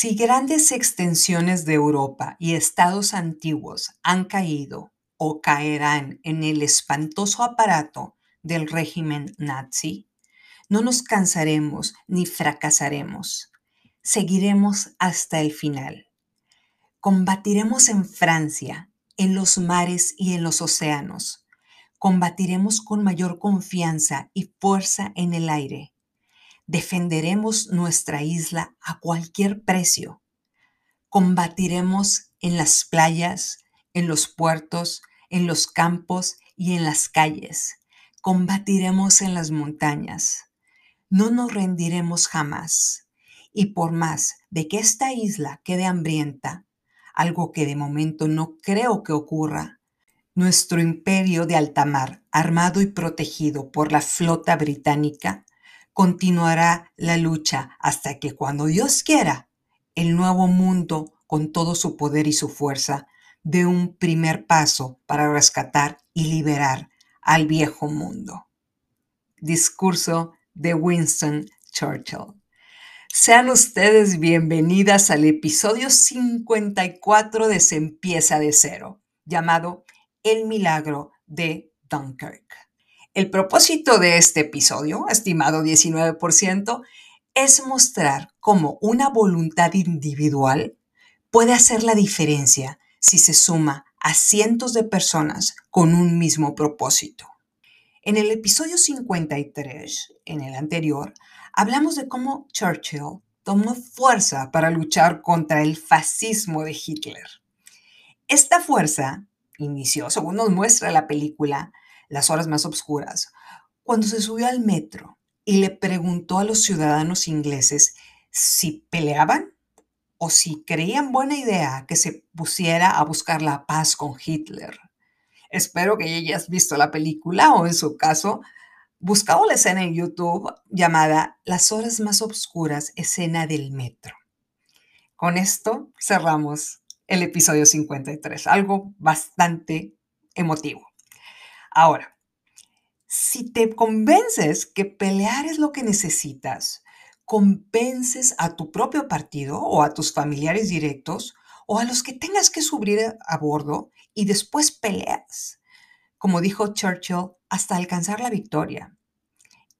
Si grandes extensiones de Europa y estados antiguos han caído o caerán en el espantoso aparato del régimen nazi, no nos cansaremos ni fracasaremos. Seguiremos hasta el final. Combatiremos en Francia, en los mares y en los océanos. Combatiremos con mayor confianza y fuerza en el aire defenderemos nuestra isla a cualquier precio. Combatiremos en las playas, en los puertos, en los campos y en las calles. Combatiremos en las montañas. No nos rendiremos jamás. Y por más de que esta isla quede hambrienta, algo que de momento no creo que ocurra, nuestro imperio de alta mar, armado y protegido por la flota británica, continuará la lucha hasta que cuando Dios quiera, el nuevo mundo, con todo su poder y su fuerza, dé un primer paso para rescatar y liberar al viejo mundo. Discurso de Winston Churchill. Sean ustedes bienvenidas al episodio 54 de Se empieza de cero, llamado El milagro de Dunkirk. El propósito de este episodio, estimado 19%, es mostrar cómo una voluntad individual puede hacer la diferencia si se suma a cientos de personas con un mismo propósito. En el episodio 53, en el anterior, hablamos de cómo Churchill tomó fuerza para luchar contra el fascismo de Hitler. Esta fuerza inició, según nos muestra la película, las horas más oscuras, cuando se subió al metro y le preguntó a los ciudadanos ingleses si peleaban o si creían buena idea que se pusiera a buscar la paz con Hitler. Espero que hayas visto la película o en su caso, buscado la escena en YouTube llamada Las horas más oscuras, escena del metro. Con esto cerramos el episodio 53, algo bastante emotivo. Ahora, si te convences que pelear es lo que necesitas, convences a tu propio partido o a tus familiares directos o a los que tengas que subir a bordo y después peleas, como dijo Churchill, hasta alcanzar la victoria.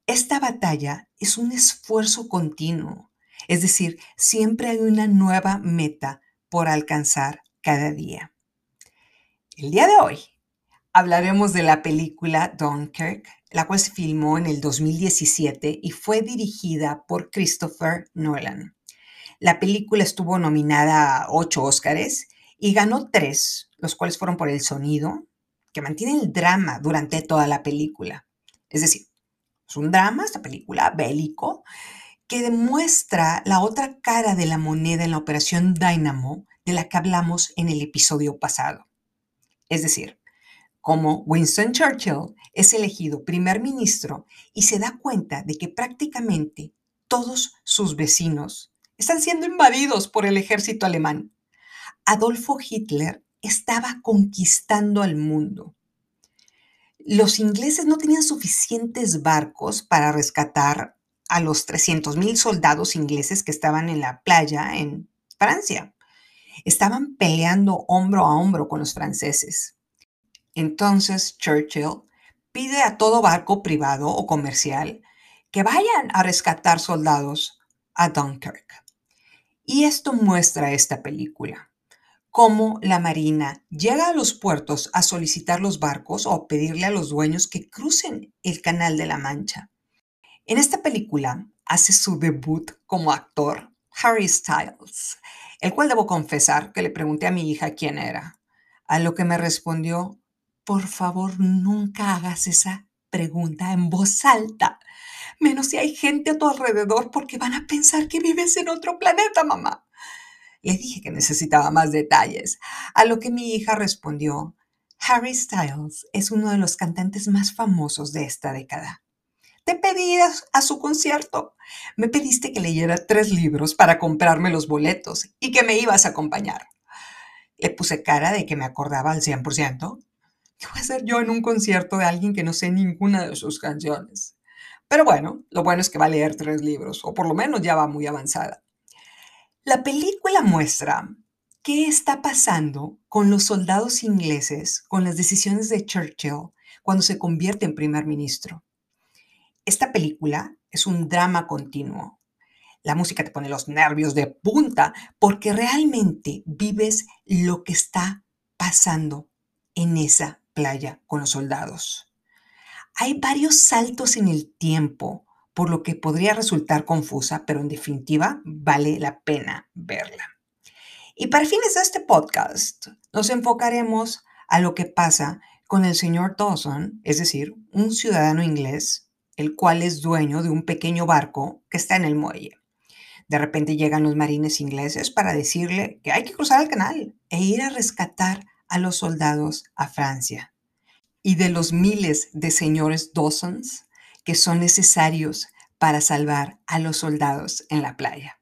Esta batalla es un esfuerzo continuo, es decir, siempre hay una nueva meta por alcanzar cada día. El día de hoy hablaremos de la película Dunkirk, la cual se filmó en el 2017 y fue dirigida por Christopher Nolan. La película estuvo nominada a ocho Óscares y ganó tres, los cuales fueron por el sonido, que mantiene el drama durante toda la película. Es decir, es un drama, esta película, bélico, que demuestra la otra cara de la moneda en la operación Dynamo de la que hablamos en el episodio pasado. Es decir, como Winston Churchill es elegido primer ministro y se da cuenta de que prácticamente todos sus vecinos están siendo invadidos por el ejército alemán. Adolfo Hitler estaba conquistando al mundo. Los ingleses no tenían suficientes barcos para rescatar a los 300.000 soldados ingleses que estaban en la playa en Francia. Estaban peleando hombro a hombro con los franceses. Entonces Churchill pide a todo barco privado o comercial que vayan a rescatar soldados a Dunkirk. Y esto muestra esta película, cómo la Marina llega a los puertos a solicitar los barcos o pedirle a los dueños que crucen el Canal de la Mancha. En esta película hace su debut como actor Harry Styles, el cual debo confesar que le pregunté a mi hija quién era, a lo que me respondió por favor, nunca hagas esa pregunta en voz alta, menos si hay gente a tu alrededor porque van a pensar que vives en otro planeta, mamá. Le dije que necesitaba más detalles, a lo que mi hija respondió, Harry Styles es uno de los cantantes más famosos de esta década. Te pedí a su concierto. Me pediste que leyera tres libros para comprarme los boletos y que me ibas a acompañar. Le puse cara de que me acordaba al 100% ¿Qué voy a hacer yo en un concierto de alguien que no sé ninguna de sus canciones? Pero bueno, lo bueno es que va a leer tres libros, o por lo menos ya va muy avanzada. La película muestra qué está pasando con los soldados ingleses con las decisiones de Churchill cuando se convierte en primer ministro. Esta película es un drama continuo. La música te pone los nervios de punta porque realmente vives lo que está pasando en esa playa con los soldados. Hay varios saltos en el tiempo, por lo que podría resultar confusa, pero en definitiva vale la pena verla. Y para fines de este podcast, nos enfocaremos a lo que pasa con el señor Dawson, es decir, un ciudadano inglés, el cual es dueño de un pequeño barco que está en el muelle. De repente llegan los marines ingleses para decirle que hay que cruzar el canal e ir a rescatar a los soldados a Francia. Y de los miles de señores Dawsons que son necesarios para salvar a los soldados en la playa.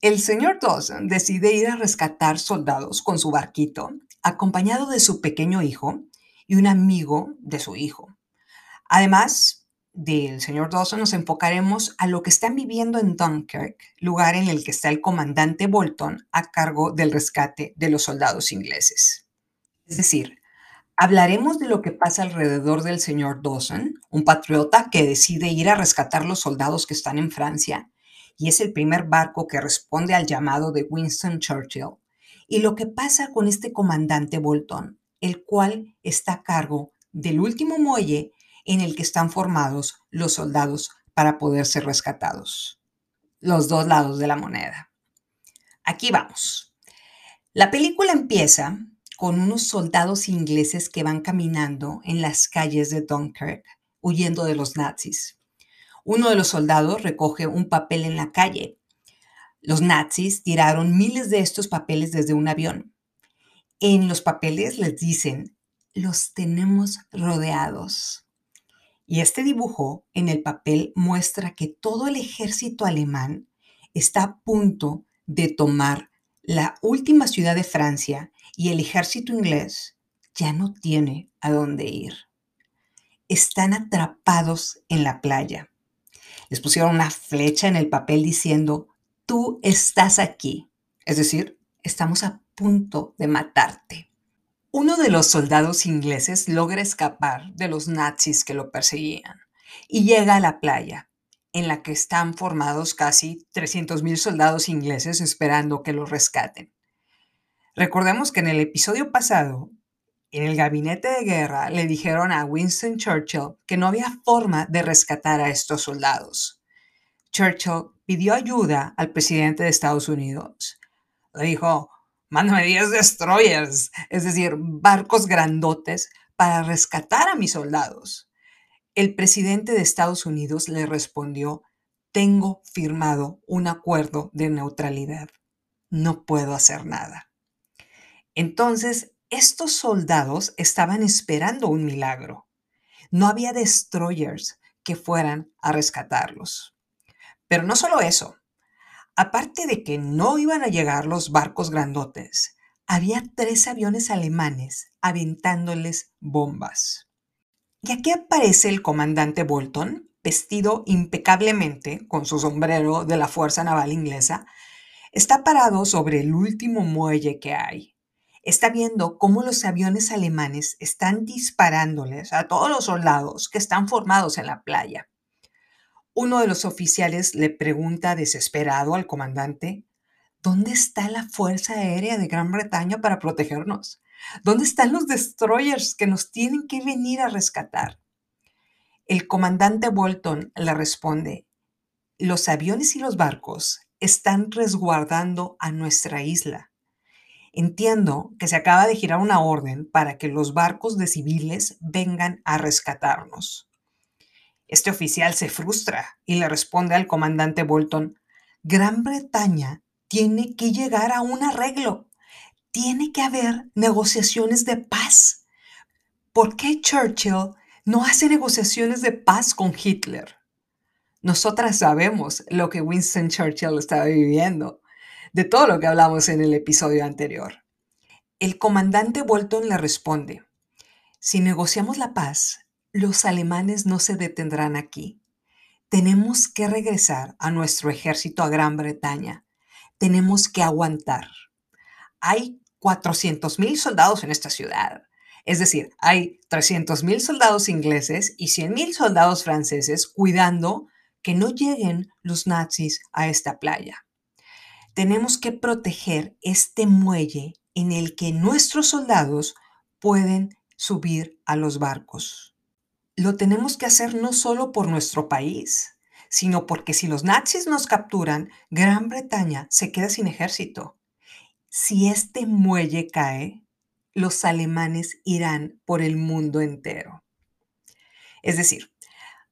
El señor Dawson decide ir a rescatar soldados con su barquito acompañado de su pequeño hijo y un amigo de su hijo. Además del señor Dawson, nos enfocaremos a lo que están viviendo en Dunkirk, lugar en el que está el comandante Bolton a cargo del rescate de los soldados ingleses. Es decir, hablaremos de lo que pasa alrededor del señor Dawson, un patriota que decide ir a rescatar los soldados que están en Francia, y es el primer barco que responde al llamado de Winston Churchill y lo que pasa con este comandante Bolton, el cual está a cargo del último muelle en el que están formados los soldados para poder ser rescatados. Los dos lados de la moneda. Aquí vamos. La película empieza con unos soldados ingleses que van caminando en las calles de Dunkirk, huyendo de los nazis. Uno de los soldados recoge un papel en la calle los nazis tiraron miles de estos papeles desde un avión. En los papeles les dicen, los tenemos rodeados. Y este dibujo en el papel muestra que todo el ejército alemán está a punto de tomar la última ciudad de Francia y el ejército inglés ya no tiene a dónde ir. Están atrapados en la playa. Les pusieron una flecha en el papel diciendo, tú estás aquí. Es decir, estamos a punto de matarte. Uno de los soldados ingleses logra escapar de los nazis que lo perseguían y llega a la playa, en la que están formados casi 300.000 soldados ingleses esperando que lo rescaten. Recordemos que en el episodio pasado, en el gabinete de guerra, le dijeron a Winston Churchill que no había forma de rescatar a estos soldados. Churchill pidió ayuda al presidente de Estados Unidos. Le dijo, mándame 10 destroyers, es decir, barcos grandotes, para rescatar a mis soldados. El presidente de Estados Unidos le respondió, tengo firmado un acuerdo de neutralidad. No puedo hacer nada. Entonces, estos soldados estaban esperando un milagro. No había destroyers que fueran a rescatarlos. Pero no solo eso. Aparte de que no iban a llegar los barcos grandotes, había tres aviones alemanes aventándoles bombas. Y aquí aparece el comandante Bolton, vestido impecablemente con su sombrero de la Fuerza Naval Inglesa, está parado sobre el último muelle que hay. Está viendo cómo los aviones alemanes están disparándoles a todos los soldados que están formados en la playa. Uno de los oficiales le pregunta desesperado al comandante, ¿dónde está la Fuerza Aérea de Gran Bretaña para protegernos? ¿Dónde están los destroyers que nos tienen que venir a rescatar? El comandante Bolton le responde, los aviones y los barcos están resguardando a nuestra isla. Entiendo que se acaba de girar una orden para que los barcos de civiles vengan a rescatarnos. Este oficial se frustra y le responde al comandante Bolton, Gran Bretaña tiene que llegar a un arreglo. Tiene que haber negociaciones de paz. ¿Por qué Churchill no hace negociaciones de paz con Hitler? Nosotras sabemos lo que Winston Churchill estaba viviendo, de todo lo que hablamos en el episodio anterior. El comandante Bolton le responde, si negociamos la paz, los alemanes no se detendrán aquí. Tenemos que regresar a nuestro ejército a Gran Bretaña. tenemos que aguantar. Hay 400 mil soldados en esta ciudad. Es decir, hay 300 mil soldados ingleses y 100 mil soldados franceses cuidando que no lleguen los nazis a esta playa. Tenemos que proteger este muelle en el que nuestros soldados pueden subir a los barcos. Lo tenemos que hacer no solo por nuestro país, sino porque si los nazis nos capturan, Gran Bretaña se queda sin ejército. Si este muelle cae, los alemanes irán por el mundo entero. Es decir,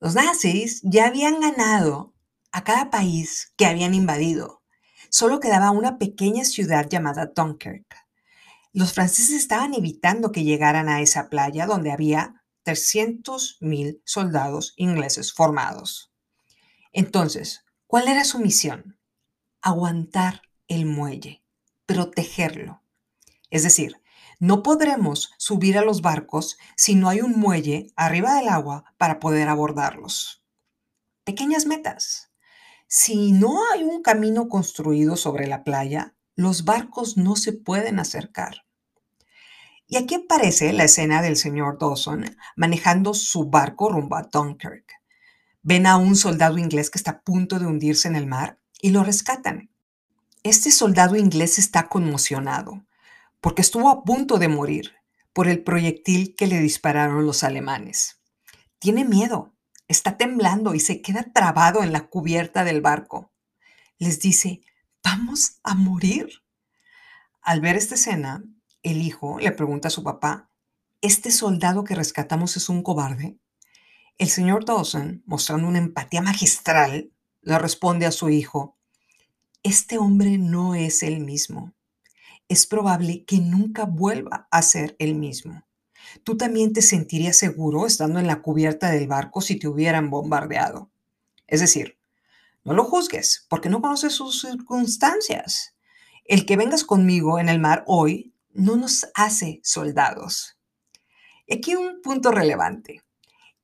los nazis ya habían ganado a cada país que habían invadido. Solo quedaba una pequeña ciudad llamada Dunkirk. Los franceses estaban evitando que llegaran a esa playa donde había 300.000 soldados ingleses formados. Entonces, ¿cuál era su misión? Aguantar el muelle, protegerlo. Es decir, no podremos subir a los barcos si no hay un muelle arriba del agua para poder abordarlos. Pequeñas metas. Si no hay un camino construido sobre la playa, los barcos no se pueden acercar. Y aquí aparece la escena del señor Dawson manejando su barco rumbo a Dunkirk. Ven a un soldado inglés que está a punto de hundirse en el mar y lo rescatan. Este soldado inglés está conmocionado porque estuvo a punto de morir por el proyectil que le dispararon los alemanes. Tiene miedo, está temblando y se queda trabado en la cubierta del barco. Les dice, vamos a morir. Al ver esta escena, el hijo le pregunta a su papá, ¿este soldado que rescatamos es un cobarde? El señor Dawson, mostrando una empatía magistral, le responde a su hijo, este hombre no es el mismo es probable que nunca vuelva a ser el mismo. Tú también te sentirías seguro estando en la cubierta del barco si te hubieran bombardeado. Es decir, no lo juzgues porque no conoces sus circunstancias. El que vengas conmigo en el mar hoy no nos hace soldados. Y aquí un punto relevante.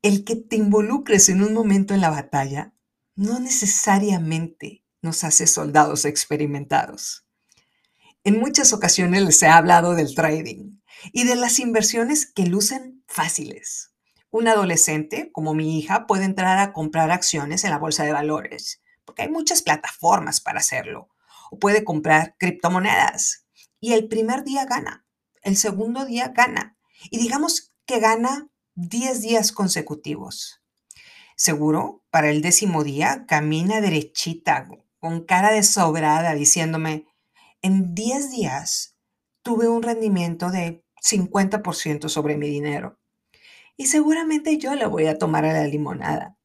El que te involucres en un momento en la batalla no necesariamente nos hace soldados experimentados. En muchas ocasiones les he hablado del trading y de las inversiones que lucen fáciles. Un adolescente, como mi hija, puede entrar a comprar acciones en la bolsa de valores, porque hay muchas plataformas para hacerlo. O puede comprar criptomonedas y el primer día gana, el segundo día gana y digamos que gana 10 días consecutivos. Seguro, para el décimo día camina derechita, con cara de sobrada, diciéndome, en 10 días tuve un rendimiento de 50% sobre mi dinero. Y seguramente yo le voy a tomar a la limonada.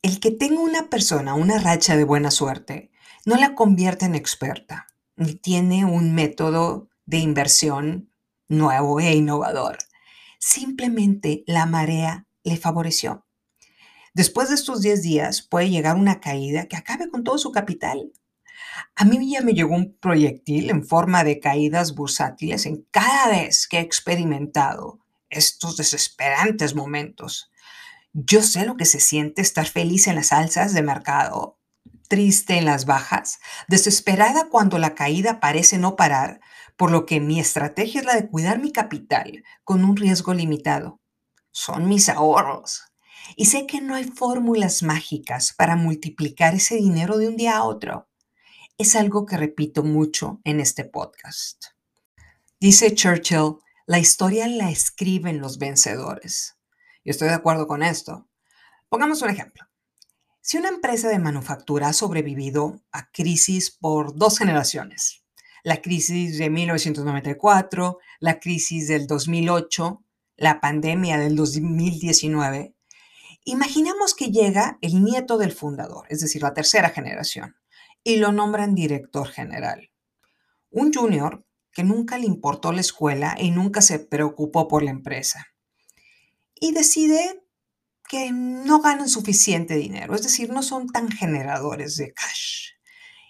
El que tenga una persona una racha de buena suerte no la convierte en experta, tiene un método de inversión nuevo e innovador. Simplemente la marea le favoreció. Después de estos 10 días puede llegar una caída que acabe con todo su capital. A mí ya me llegó un proyectil en forma de caídas bursátiles en cada vez que he experimentado estos desesperantes momentos. Yo sé lo que se siente estar feliz en las alzas de mercado, triste en las bajas, desesperada cuando la caída parece no parar, por lo que mi estrategia es la de cuidar mi capital con un riesgo limitado. Son mis ahorros. Y sé que no hay fórmulas mágicas para multiplicar ese dinero de un día a otro es algo que repito mucho en este podcast. Dice Churchill, la historia la escriben los vencedores. Y estoy de acuerdo con esto. Pongamos un ejemplo. Si una empresa de manufactura ha sobrevivido a crisis por dos generaciones, la crisis de 1994, la crisis del 2008, la pandemia del 2019, imaginemos que llega el nieto del fundador, es decir, la tercera generación y lo nombran director general. Un junior que nunca le importó la escuela y nunca se preocupó por la empresa. Y decide que no ganan suficiente dinero, es decir, no son tan generadores de cash.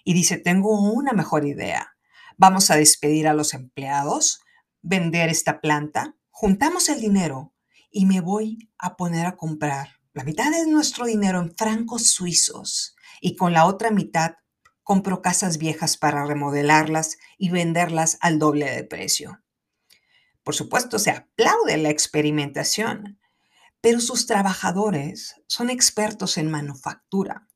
Y dice, tengo una mejor idea. Vamos a despedir a los empleados, vender esta planta, juntamos el dinero y me voy a poner a comprar la mitad de nuestro dinero en francos suizos y con la otra mitad compró casas viejas para remodelarlas y venderlas al doble de precio. Por supuesto, se aplaude la experimentación, pero sus trabajadores son expertos en manufactura.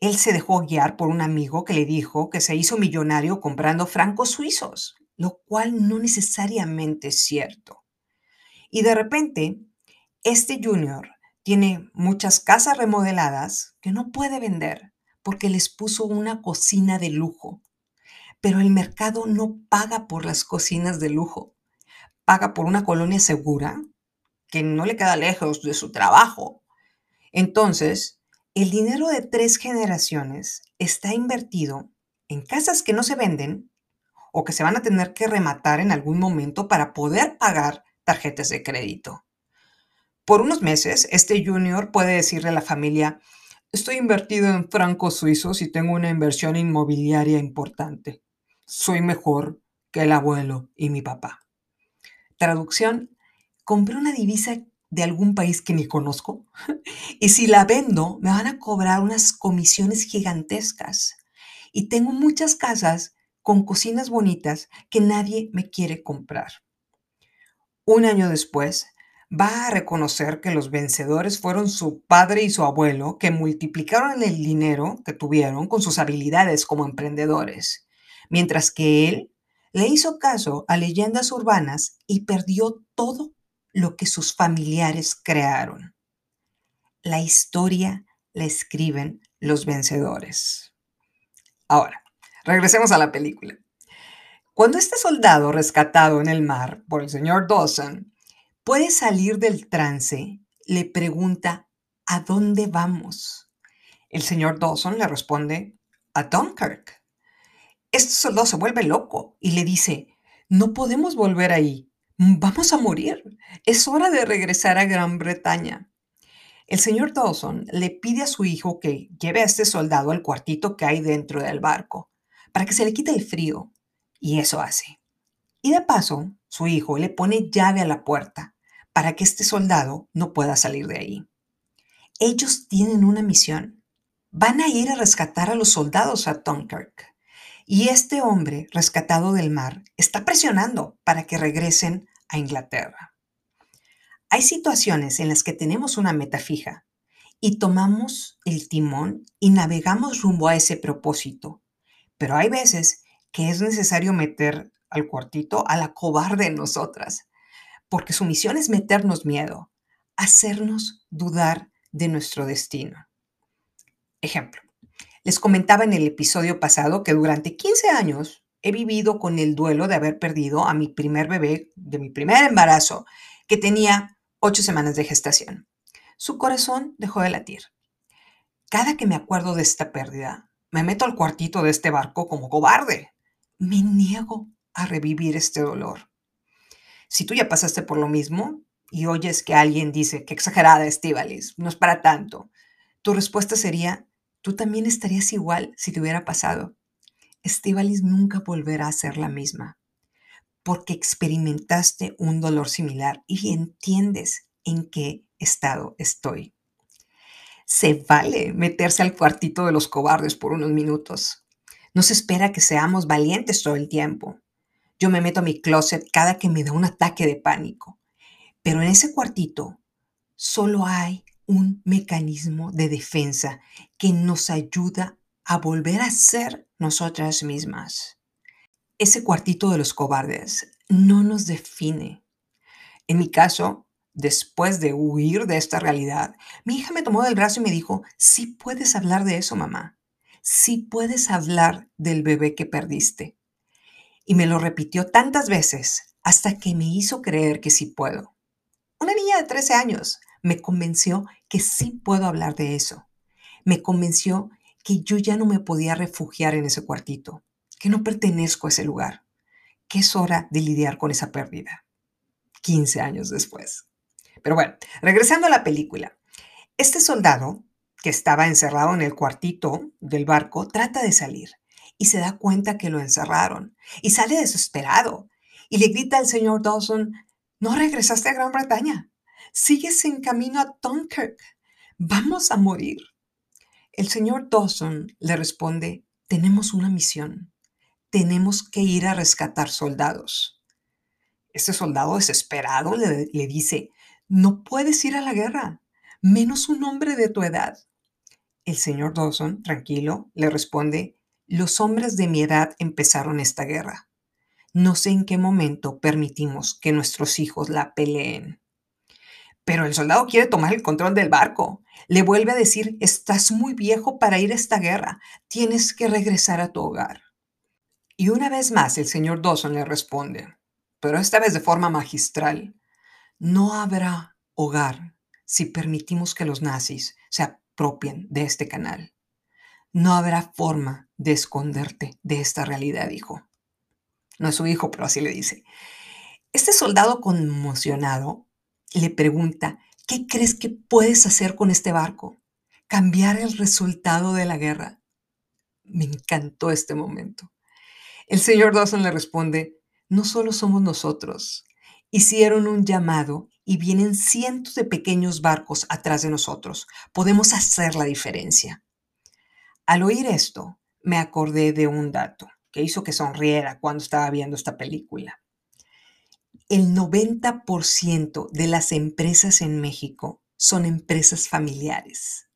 Él se dejó guiar por un amigo que le dijo que se hizo millonario comprando francos suizos, lo cual no necesariamente es cierto. Y de repente, este junior tiene muchas casas remodeladas que no puede vender porque les puso una cocina de lujo. Pero el mercado no paga por las cocinas de lujo, paga por una colonia segura que no le queda lejos de su trabajo. Entonces, el dinero de tres generaciones está invertido en casas que no se venden o que se van a tener que rematar en algún momento para poder pagar tarjetas de crédito. Por unos meses, este junior puede decirle a la familia, Estoy invertido en francos suizos y tengo una inversión inmobiliaria importante. Soy mejor que el abuelo y mi papá. Traducción, compré una divisa de algún país que ni conozco y si la vendo me van a cobrar unas comisiones gigantescas. Y tengo muchas casas con cocinas bonitas que nadie me quiere comprar. Un año después, va a reconocer que los vencedores fueron su padre y su abuelo, que multiplicaron el dinero que tuvieron con sus habilidades como emprendedores, mientras que él le hizo caso a leyendas urbanas y perdió todo lo que sus familiares crearon. La historia la escriben los vencedores. Ahora, regresemos a la película. Cuando este soldado rescatado en el mar por el señor Dawson puede salir del trance, le pregunta, ¿a dónde vamos? El señor Dawson le responde, a Dunkirk. Este soldado se vuelve loco y le dice, no podemos volver ahí, vamos a morir, es hora de regresar a Gran Bretaña. El señor Dawson le pide a su hijo que lleve a este soldado al cuartito que hay dentro del barco, para que se le quite el frío, y eso hace. Y de paso, su hijo le pone llave a la puerta para que este soldado no pueda salir de ahí. Ellos tienen una misión. Van a ir a rescatar a los soldados a Dunkirk. Y este hombre rescatado del mar está presionando para que regresen a Inglaterra. Hay situaciones en las que tenemos una meta fija y tomamos el timón y navegamos rumbo a ese propósito. Pero hay veces que es necesario meter al cuartito a la cobarde en nosotras porque su misión es meternos miedo, hacernos dudar de nuestro destino. Ejemplo, les comentaba en el episodio pasado que durante 15 años he vivido con el duelo de haber perdido a mi primer bebé de mi primer embarazo, que tenía 8 semanas de gestación. Su corazón dejó de latir. Cada que me acuerdo de esta pérdida, me meto al cuartito de este barco como cobarde. Me niego a revivir este dolor. Si tú ya pasaste por lo mismo y oyes que alguien dice, que exagerada Estivalis, no es para tanto, tu respuesta sería, tú también estarías igual si te hubiera pasado. Estivalis nunca volverá a ser la misma, porque experimentaste un dolor similar y entiendes en qué estado estoy. Se vale meterse al cuartito de los cobardes por unos minutos. No se espera que seamos valientes todo el tiempo. Yo me meto a mi closet cada que me da un ataque de pánico. Pero en ese cuartito solo hay un mecanismo de defensa que nos ayuda a volver a ser nosotras mismas. Ese cuartito de los cobardes no nos define. En mi caso, después de huir de esta realidad, mi hija me tomó del brazo y me dijo, sí puedes hablar de eso, mamá. Sí puedes hablar del bebé que perdiste y me lo repitió tantas veces hasta que me hizo creer que sí puedo. Una niña de 13 años me convenció que sí puedo hablar de eso. Me convenció que yo ya no me podía refugiar en ese cuartito, que no pertenezco a ese lugar, que es hora de lidiar con esa pérdida. 15 años después. Pero bueno, regresando a la película. Este soldado, que estaba encerrado en el cuartito del barco, trata de salir y se da cuenta que lo encerraron y sale desesperado y le grita al señor Dawson, no regresaste a Gran Bretaña, sigues en camino a Dunkirk, vamos a morir. El señor Dawson le responde, tenemos una misión. Tenemos que ir a rescatar soldados. Este soldado desesperado le, le dice, no puedes ir a la guerra, menos un hombre de tu edad. El señor Dawson, tranquilo, le responde, los hombres de mi edad empezaron esta guerra. No sé en qué momento permitimos que nuestros hijos la peleen. Pero el soldado quiere tomar el control del barco. Le vuelve a decir, estás muy viejo para ir a esta guerra. Tienes que regresar a tu hogar. Y una vez más el señor Dawson le responde, pero esta vez de forma magistral, no habrá hogar si permitimos que los nazis se apropien de este canal. No habrá forma de esconderte de esta realidad, hijo. No es su hijo, pero así le dice. Este soldado conmocionado le pregunta, ¿qué crees que puedes hacer con este barco? Cambiar el resultado de la guerra. Me encantó este momento. El señor Dawson le responde, no solo somos nosotros, hicieron un llamado y vienen cientos de pequeños barcos atrás de nosotros. Podemos hacer la diferencia. Al oír esto, me acordé de un dato que hizo que sonriera cuando estaba viendo esta película. El 90% de las empresas en México son empresas familiares.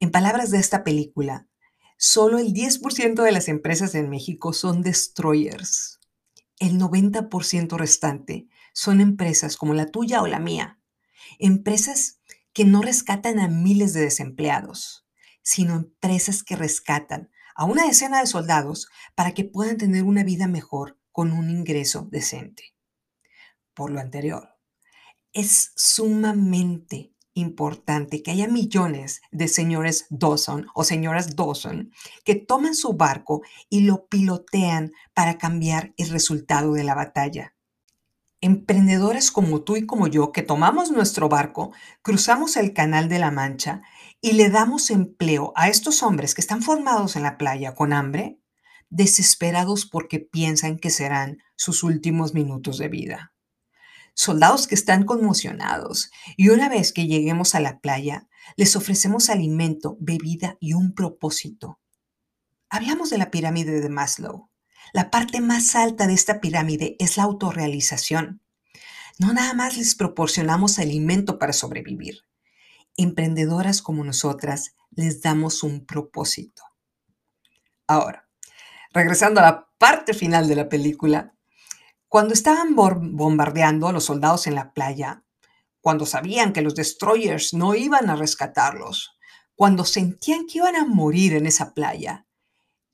En palabras de esta película, solo el 10% de las empresas en México son destroyers. El 90% restante son empresas como la tuya o la mía. Empresas que no rescatan a miles de desempleados, sino empresas que rescatan a una decena de soldados para que puedan tener una vida mejor con un ingreso decente. Por lo anterior, es sumamente importante que haya millones de señores Dawson o señoras Dawson que toman su barco y lo pilotean para cambiar el resultado de la batalla. Emprendedores como tú y como yo que tomamos nuestro barco, cruzamos el Canal de la Mancha y le damos empleo a estos hombres que están formados en la playa con hambre, desesperados porque piensan que serán sus últimos minutos de vida. Soldados que están conmocionados y una vez que lleguemos a la playa, les ofrecemos alimento, bebida y un propósito. Hablamos de la pirámide de Maslow. La parte más alta de esta pirámide es la autorrealización. No nada más les proporcionamos alimento para sobrevivir. Emprendedoras como nosotras les damos un propósito. Ahora, regresando a la parte final de la película, cuando estaban bombardeando a los soldados en la playa, cuando sabían que los destroyers no iban a rescatarlos, cuando sentían que iban a morir en esa playa,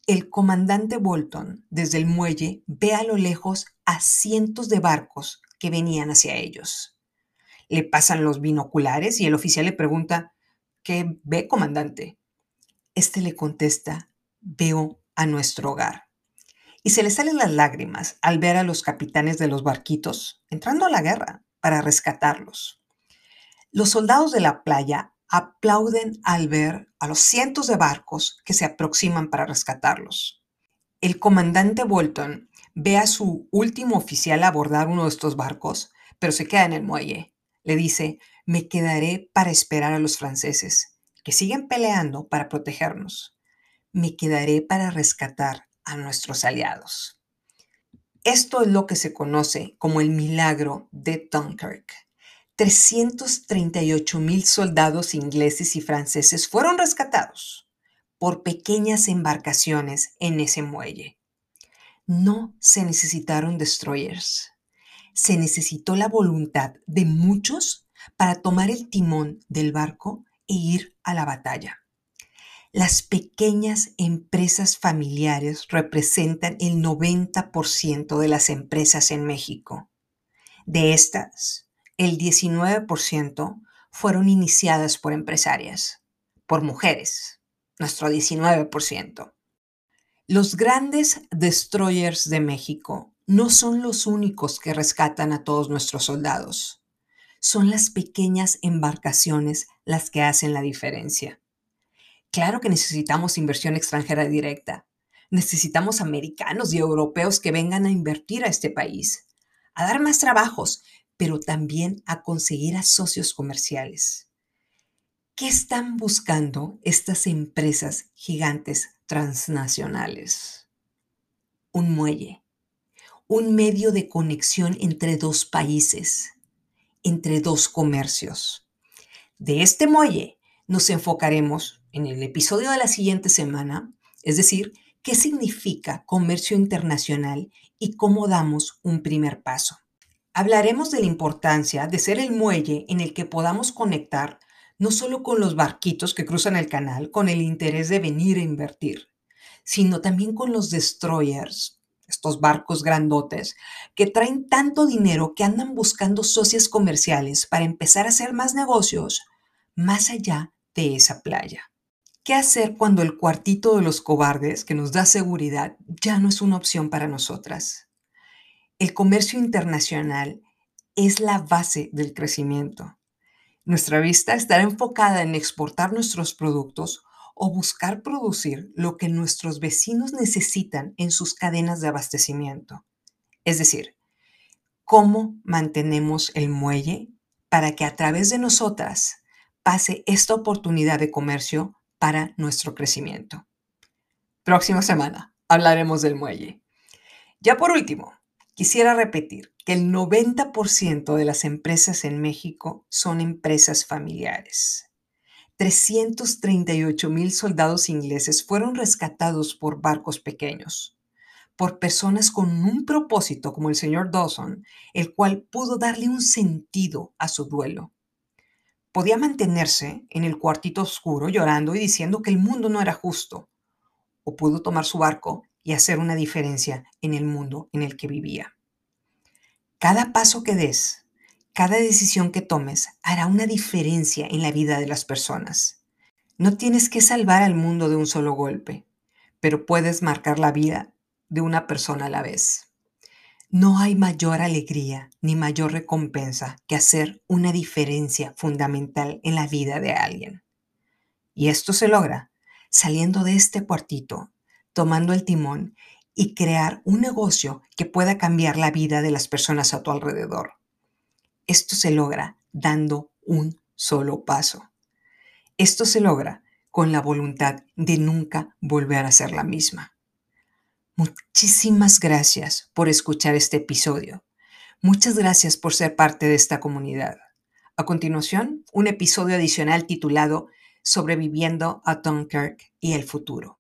el comandante Bolton, desde el muelle, ve a lo lejos a cientos de barcos que venían hacia ellos. Le pasan los binoculares y el oficial le pregunta, ¿qué ve, comandante? Este le contesta, veo a nuestro hogar. Y se le salen las lágrimas al ver a los capitanes de los barquitos entrando a la guerra para rescatarlos. Los soldados de la playa aplauden al ver a los cientos de barcos que se aproximan para rescatarlos. El comandante Bolton ve a su último oficial abordar uno de estos barcos, pero se queda en el muelle. Le dice, me quedaré para esperar a los franceses, que siguen peleando para protegernos. Me quedaré para rescatar a nuestros aliados. Esto es lo que se conoce como el milagro de Dunkirk. 338 mil soldados ingleses y franceses fueron rescatados por pequeñas embarcaciones en ese muelle. No se necesitaron destroyers. Se necesitó la voluntad de muchos para tomar el timón del barco e ir a la batalla. Las pequeñas empresas familiares representan el 90% de las empresas en México. De estas, el 19% fueron iniciadas por empresarias, por mujeres, nuestro 19%. Los grandes destroyers de México no son los únicos que rescatan a todos nuestros soldados. Son las pequeñas embarcaciones las que hacen la diferencia. Claro que necesitamos inversión extranjera directa. Necesitamos americanos y europeos que vengan a invertir a este país, a dar más trabajos pero también a conseguir a socios comerciales. ¿Qué están buscando estas empresas gigantes transnacionales? Un muelle, un medio de conexión entre dos países, entre dos comercios. De este muelle nos enfocaremos en el episodio de la siguiente semana, es decir, qué significa comercio internacional y cómo damos un primer paso. Hablaremos de la importancia de ser el muelle en el que podamos conectar no solo con los barquitos que cruzan el canal con el interés de venir a invertir, sino también con los destroyers, estos barcos grandotes, que traen tanto dinero que andan buscando socios comerciales para empezar a hacer más negocios más allá de esa playa. ¿Qué hacer cuando el cuartito de los cobardes que nos da seguridad ya no es una opción para nosotras? El comercio internacional es la base del crecimiento. Nuestra vista estará enfocada en exportar nuestros productos o buscar producir lo que nuestros vecinos necesitan en sus cadenas de abastecimiento. Es decir, cómo mantenemos el muelle para que a través de nosotras pase esta oportunidad de comercio para nuestro crecimiento. Próxima semana hablaremos del muelle. Ya por último, quisiera repetir que el 90% de las empresas en México son empresas familiares. 338 mil soldados ingleses fueron rescatados por barcos pequeños, por personas con un propósito como el señor Dawson, el cual pudo darle un sentido a su duelo. Podía mantenerse en el cuartito oscuro llorando y diciendo que el mundo no era justo, o pudo tomar su barco y hacer una diferencia en el mundo en el que vivía. Cada paso que des, cada decisión que tomes hará una diferencia en la vida de las personas. No tienes que salvar al mundo de un solo golpe, pero puedes marcar la vida de una persona a la vez. No hay mayor alegría ni mayor recompensa que hacer una diferencia fundamental en la vida de alguien. Y esto se logra saliendo de este cuartito, tomando el timón y crear un negocio que pueda cambiar la vida de las personas a tu alrededor. Esto se logra dando un solo paso. Esto se logra con la voluntad de nunca volver a ser la misma. Muchísimas gracias por escuchar este episodio. Muchas gracias por ser parte de esta comunidad. A continuación, un episodio adicional titulado Sobreviviendo a Dunkirk y el futuro.